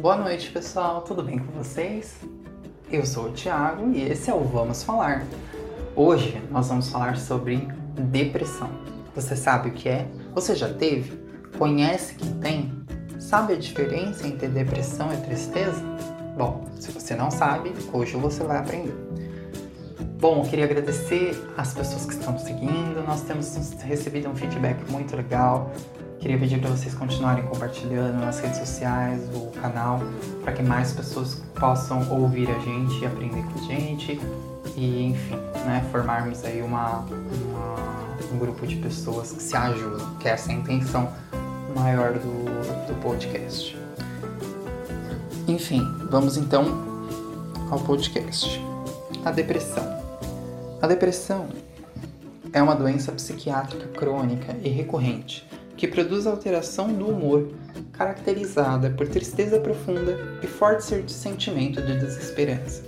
Boa noite, pessoal. Tudo bem com vocês? Eu sou o Thiago e esse é o Vamos Falar. Hoje nós vamos falar sobre depressão. Você sabe o que é? Você já teve? Conhece quem tem? Sabe a diferença entre depressão e tristeza? Bom, se você não sabe, hoje você vai aprender. Bom, eu queria agradecer as pessoas que estão seguindo. Nós temos recebido um feedback muito legal. Queria pedir para vocês continuarem compartilhando nas redes sociais, o canal, para que mais pessoas possam ouvir a gente aprender com a gente. E, enfim, né, formarmos aí uma, uma, um grupo de pessoas que se ajudam, que essa é a intenção maior do, do podcast. Enfim, vamos então ao podcast. A depressão. A depressão é uma doença psiquiátrica crônica e recorrente que produz alteração do humor, caracterizada por tristeza profunda e forte sentimento de desesperança.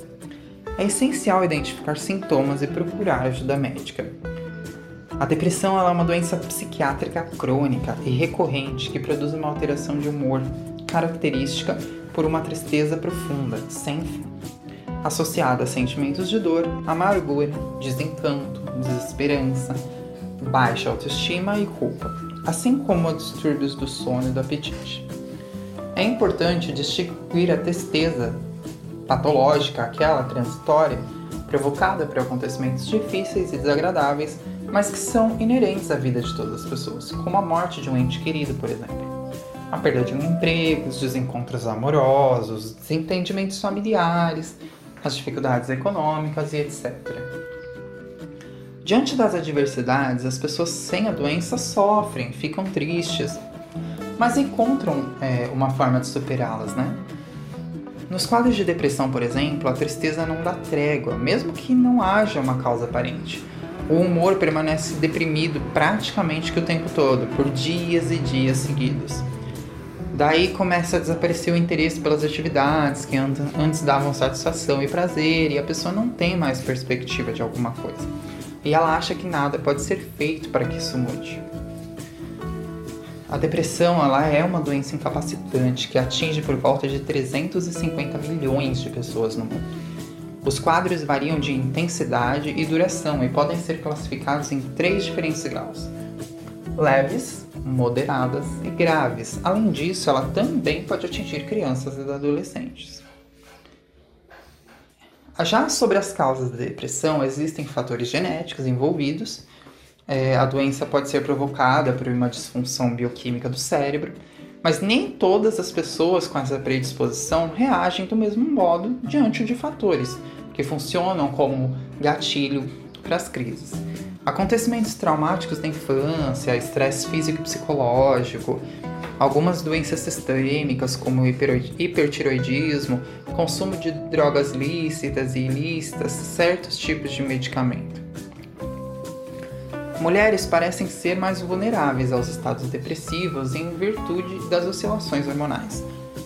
É essencial identificar sintomas e procurar ajuda médica. A depressão é uma doença psiquiátrica crônica e recorrente que produz uma alteração de humor característica por uma tristeza profunda, sem fim associada a sentimentos de dor, amargura, desencanto, desesperança, baixa autoestima e culpa, assim como a distúrbios do sono e do apetite. É importante distinguir a tristeza patológica, aquela transitória, provocada por acontecimentos difíceis e desagradáveis, mas que são inerentes à vida de todas as pessoas, como a morte de um ente querido, por exemplo. A perda de um emprego, os desencontros amorosos, desentendimentos familiares, as dificuldades econômicas e etc. Diante das adversidades, as pessoas sem a doença sofrem, ficam tristes, mas encontram é, uma forma de superá-las, né? Nos quadros de depressão, por exemplo, a tristeza não dá trégua, mesmo que não haja uma causa aparente. O humor permanece deprimido praticamente que o tempo todo, por dias e dias seguidos. Daí começa a desaparecer o interesse pelas atividades que antes davam satisfação e prazer, e a pessoa não tem mais perspectiva de alguma coisa. E ela acha que nada pode ser feito para que isso mude. A depressão ela é uma doença incapacitante que atinge por volta de 350 milhões de pessoas no mundo. Os quadros variam de intensidade e duração e podem ser classificados em três diferentes graus: leves, moderadas e graves. Além disso, ela também pode atingir crianças e adolescentes. Já sobre as causas da depressão, existem fatores genéticos envolvidos. É, a doença pode ser provocada por uma disfunção bioquímica do cérebro, mas nem todas as pessoas com essa predisposição reagem do mesmo modo diante de fatores que funcionam como gatilho para as crises. Acontecimentos traumáticos da infância, estresse físico e psicológico, algumas doenças sistêmicas como hipertiroidismo, consumo de drogas lícitas e ilícitas, certos tipos de medicamento. Mulheres parecem ser mais vulneráveis aos estados depressivos em virtude das oscilações hormonais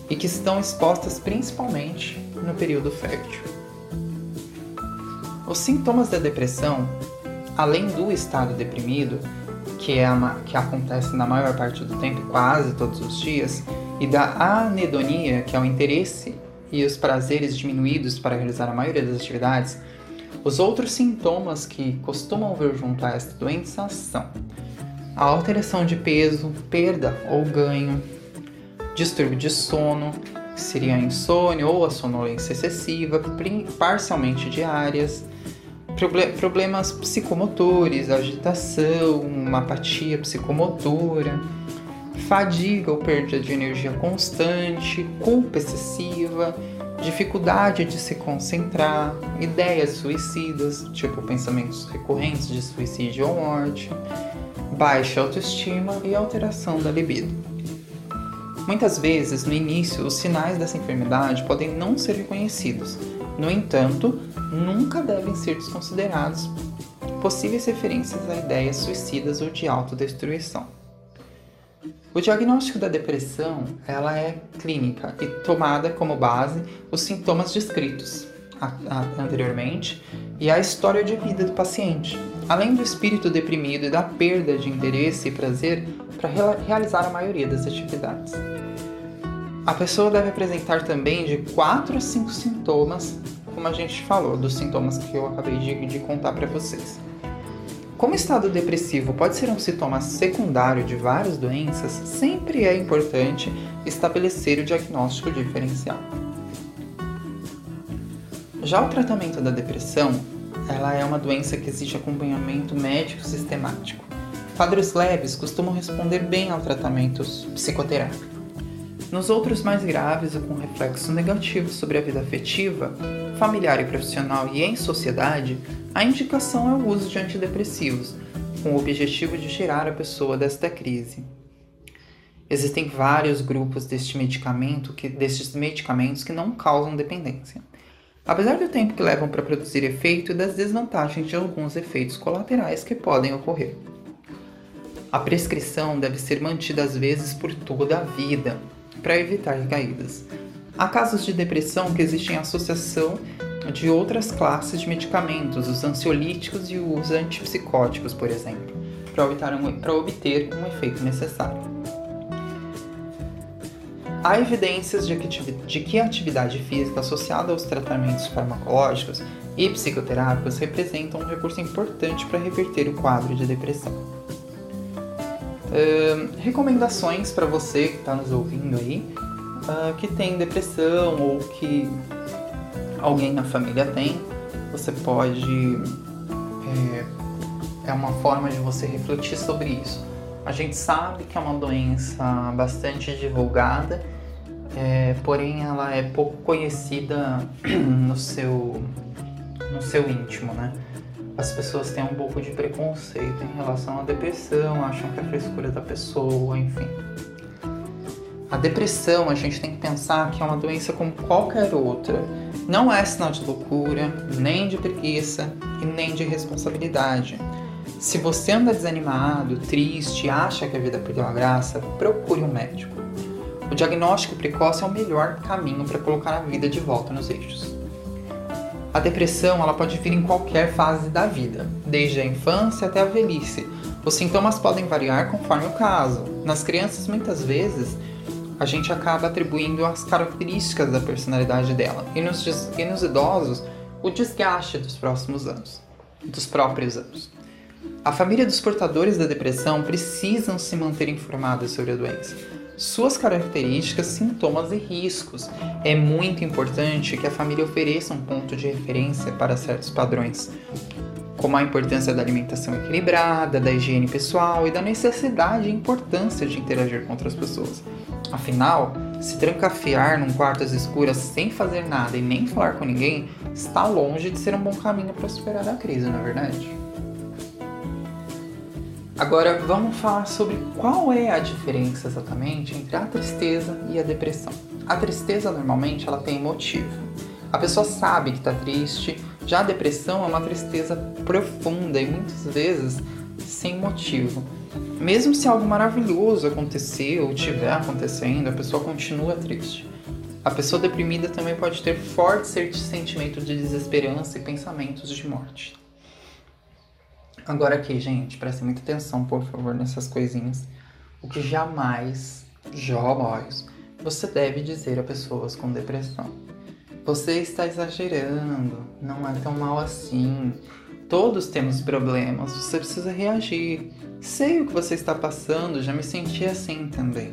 e que estão expostas principalmente no período fértil. Os sintomas da depressão além do estado deprimido, que, é a, que acontece na maior parte do tempo, quase todos os dias, e da anedonia, que é o interesse e os prazeres diminuídos para realizar a maioria das atividades, os outros sintomas que costumam vir junto a esta doença são a alteração de peso, perda ou ganho, distúrbio de sono, que seria a insônia ou a sonolência excessiva, parcialmente diárias, problemas psicomotores, agitação, uma apatia psicomotora, fadiga ou perda de energia constante, culpa excessiva, dificuldade de se concentrar, ideias suicidas, tipo pensamentos recorrentes de suicídio ou morte, baixa autoestima e alteração da libido. Muitas vezes, no início, os sinais dessa enfermidade podem não ser reconhecidos. No entanto, nunca devem ser desconsiderados possíveis referências a ideias suicidas ou de autodestruição. O diagnóstico da depressão ela é clínica e tomada como base os sintomas descritos anteriormente e a história de vida do paciente, além do espírito deprimido e da perda de interesse e prazer para realizar a maioria das atividades. A pessoa deve apresentar também de 4 a 5 sintomas, como a gente falou, dos sintomas que eu acabei de, de contar para vocês. Como estado depressivo pode ser um sintoma secundário de várias doenças, sempre é importante estabelecer o diagnóstico diferencial. Já o tratamento da depressão, ela é uma doença que exige acompanhamento médico sistemático. Quadros leves costumam responder bem ao tratamento psicoterápico. Nos outros mais graves e com reflexo negativo sobre a vida afetiva, familiar e profissional e em sociedade, a indicação é o uso de antidepressivos, com o objetivo de tirar a pessoa desta crise. Existem vários grupos deste medicamento que, destes medicamentos que não causam dependência. Apesar do tempo que levam para produzir efeito e das desvantagens de alguns efeitos colaterais que podem ocorrer. A prescrição deve ser mantida às vezes por toda a vida, para evitar recaídas. Há casos de depressão que existem associação de outras classes de medicamentos, os ansiolíticos e os antipsicóticos, por exemplo, para obter, um, obter um efeito necessário. Há evidências de que, de que a atividade física associada aos tratamentos farmacológicos e psicoterápicos representam um recurso importante para reverter o quadro de depressão. Recomendações para você que está nos ouvindo aí, uh, que tem depressão ou que alguém na família tem, você pode. É, é uma forma de você refletir sobre isso. A gente sabe que é uma doença bastante divulgada, é, porém ela é pouco conhecida no seu, no seu íntimo, né? As pessoas têm um pouco de preconceito em relação à depressão, acham que é frescura da pessoa, enfim. A depressão, a gente tem que pensar que é uma doença como qualquer outra. Não é sinal de loucura, nem de preguiça e nem de responsabilidade. Se você anda desanimado, triste, acha que a vida perdeu a graça, procure um médico. O diagnóstico precoce é o melhor caminho para colocar a vida de volta nos eixos. A depressão ela pode vir em qualquer fase da vida, desde a infância até a velhice. Os sintomas podem variar conforme o caso. Nas crianças, muitas vezes, a gente acaba atribuindo as características da personalidade dela, e nos, e nos idosos, o desgaste dos próximos anos, dos próprios anos. A família dos portadores da depressão precisam se manter informadas sobre a doença suas características, sintomas e riscos. É muito importante que a família ofereça um ponto de referência para certos padrões, como a importância da alimentação equilibrada, da higiene pessoal e da necessidade e importância de interagir com outras pessoas. Afinal, se trancafiar num quarto às escuras sem fazer nada e nem falar com ninguém está longe de ser um bom caminho para superar a crise, não é verdade? Agora vamos falar sobre qual é a diferença exatamente entre a tristeza e a depressão. A tristeza normalmente ela tem motivo. A pessoa sabe que está triste, já a depressão é uma tristeza profunda e muitas vezes sem motivo. Mesmo se algo maravilhoso acontecer ou estiver acontecendo, a pessoa continua triste. A pessoa deprimida também pode ter forte sentimento de desesperança e pensamentos de morte. Agora aqui, gente, preste muita atenção, por favor, nessas coisinhas. O que jamais, jamais, você deve dizer a pessoas com depressão. Você está exagerando, não é tão mal assim. Todos temos problemas, você precisa reagir. Sei o que você está passando, já me senti assim também.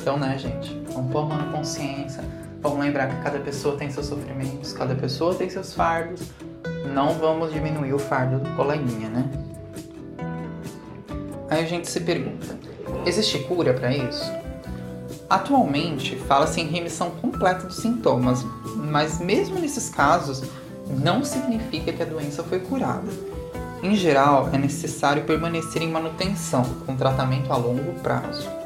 Então, né, gente, vamos pôr uma consciência, vamos lembrar que cada pessoa tem seus sofrimentos, cada pessoa tem seus fardos, não vamos diminuir o fardo do coleguinha, né? Aí a gente se pergunta: existe cura para isso? Atualmente, fala-se em remissão completa dos sintomas, mas mesmo nesses casos, não significa que a doença foi curada. Em geral, é necessário permanecer em manutenção, com tratamento a longo prazo.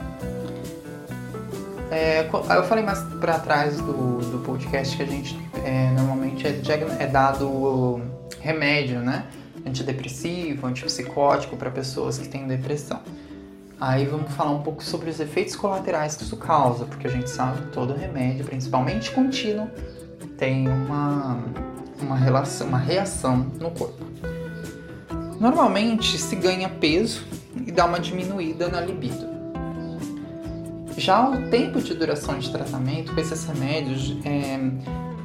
É, eu falei mais para trás do, do podcast que a gente é, normalmente é, é dado remédio, né? Antidepressivo, antipsicótico para pessoas que têm depressão. Aí vamos falar um pouco sobre os efeitos colaterais que isso causa, porque a gente sabe que todo remédio, principalmente contínuo, tem uma, uma, relação, uma reação no corpo. Normalmente se ganha peso e dá uma diminuída na libido. Já o tempo de duração de tratamento com esses remédios, é,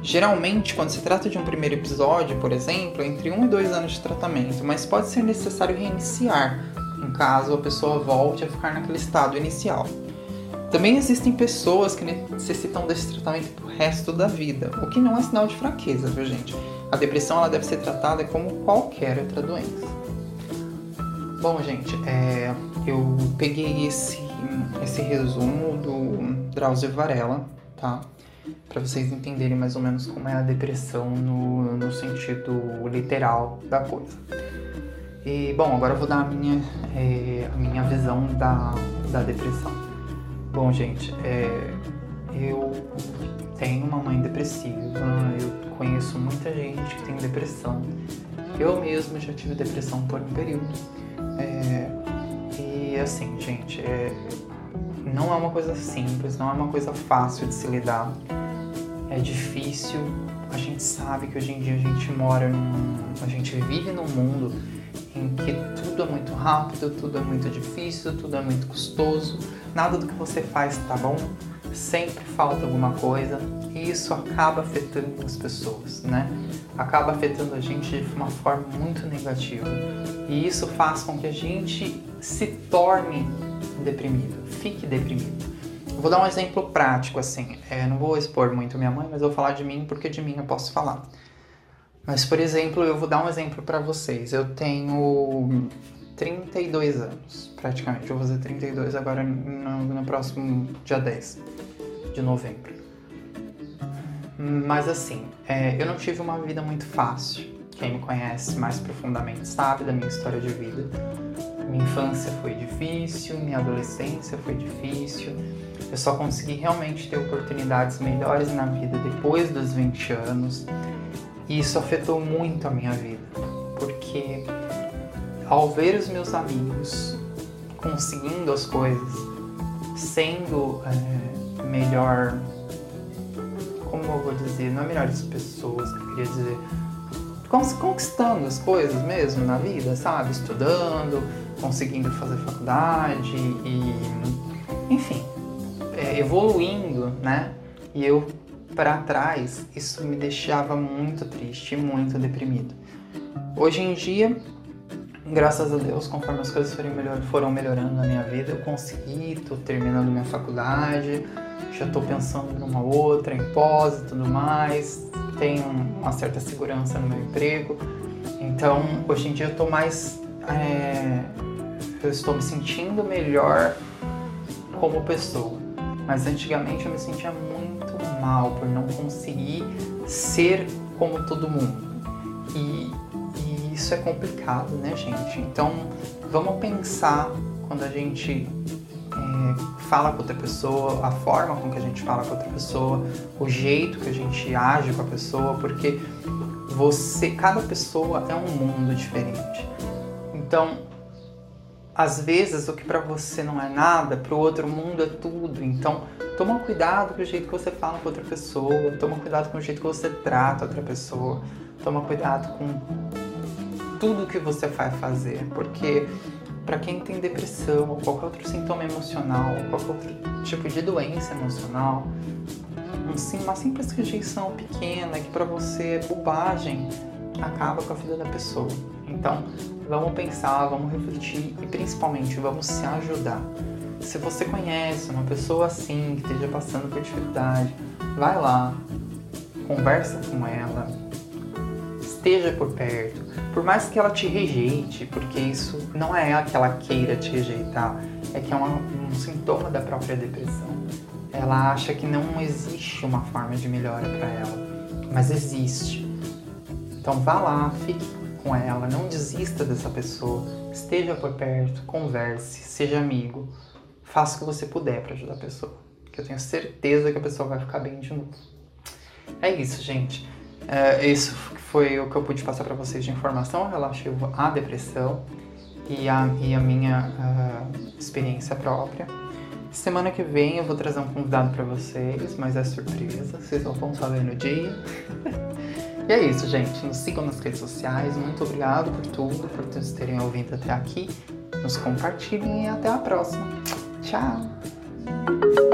geralmente, quando se trata de um primeiro episódio, por exemplo, entre um e dois anos de tratamento, mas pode ser necessário reiniciar, em caso a pessoa volte a ficar naquele estado inicial. Também existem pessoas que necessitam desse tratamento pro resto da vida, o que não é sinal de fraqueza, viu gente? A depressão ela deve ser tratada como qualquer outra doença. Bom, gente, é, eu peguei esse, esse resumo do Drauzio Varela, tá? Para vocês entenderem mais ou menos como é a depressão no, no sentido literal da coisa. E, bom, agora eu vou dar a minha, é, a minha visão da, da depressão. Bom, gente, é, eu tenho uma mãe depressiva, eu conheço muita gente que tem depressão. Eu mesmo já tive depressão por um período. É, e assim, gente, é, não é uma coisa simples, não é uma coisa fácil de se lidar. É difícil. A gente sabe que hoje em dia a gente mora num. A gente vive num mundo em que tudo é muito rápido, tudo é muito difícil, tudo é muito custoso, nada do que você faz tá bom, sempre falta alguma coisa e isso acaba afetando as pessoas, né? Acaba afetando a gente de uma forma muito negativa e isso faz com que a gente se torne deprimido, fique deprimido. vou dar um exemplo prático assim, é, não vou expor muito minha mãe, mas vou falar de mim porque de mim eu posso falar. Mas, por exemplo, eu vou dar um exemplo para vocês. Eu tenho 32 anos, praticamente. Eu vou fazer 32 agora no, no próximo dia 10 de novembro. Mas assim, é, eu não tive uma vida muito fácil. Quem me conhece mais profundamente sabe da minha história de vida. Minha infância foi difícil, minha adolescência foi difícil. Eu só consegui realmente ter oportunidades melhores na vida depois dos 20 anos. E isso afetou muito a minha vida, porque ao ver os meus amigos conseguindo as coisas, sendo é, melhor, como eu vou dizer, não é melhores pessoas que eu queria dizer, conquistando as coisas mesmo na vida, sabe? Estudando, conseguindo fazer faculdade e, enfim, é, evoluindo, né? E eu para trás, isso me deixava muito triste, muito deprimido. Hoje em dia, graças a Deus, conforme as coisas foram, melhor, foram melhorando na minha vida, eu consegui, estou terminando minha faculdade, já estou pensando numa outra, em pós e tudo mais, tenho uma certa segurança no meu emprego. Então, hoje em dia eu estou mais. É, eu estou me sentindo melhor como pessoa. Mas antigamente eu me sentia muito mal, por não conseguir ser como todo mundo. E, e isso é complicado, né, gente? Então, vamos pensar quando a gente é, fala com outra pessoa, a forma com que a gente fala com outra pessoa, o jeito que a gente age com a pessoa, porque você, cada pessoa é um mundo diferente. Então, às vezes o que para você não é nada, para o outro mundo é tudo. Então, toma cuidado com o jeito que você fala com outra pessoa, toma cuidado com o jeito que você trata outra pessoa, toma cuidado com tudo que você vai fazer, porque para quem tem depressão ou qualquer outro sintoma emocional, ou qualquer outro tipo de doença emocional, uma simples rejeição pequena que para você é bobagem acaba com a vida da pessoa. Então, vamos pensar, vamos refletir e principalmente vamos se ajudar. Se você conhece uma pessoa assim que esteja passando por dificuldade, vai lá, conversa com ela, esteja por perto. Por mais que ela te rejeite, porque isso não é que ela queira te rejeitar, é que é uma, um sintoma da própria depressão. Ela acha que não existe uma forma de melhora para ela, mas existe. Então vá lá, fique com ela, não desista dessa pessoa, esteja por perto, converse, seja amigo, faça o que você puder para ajudar a pessoa, que eu tenho certeza que a pessoa vai ficar bem de novo. É isso, gente. É, isso foi o que eu pude passar para vocês de informação relativa à depressão e a, e a minha uh, experiência própria. Semana que vem eu vou trazer um convidado para vocês, mas é surpresa, vocês só vão saber no dia. E é isso, gente. Nos sigam nas redes sociais. Muito obrigado por tudo, por vocês terem ouvido até aqui. Nos compartilhem e até a próxima. Tchau!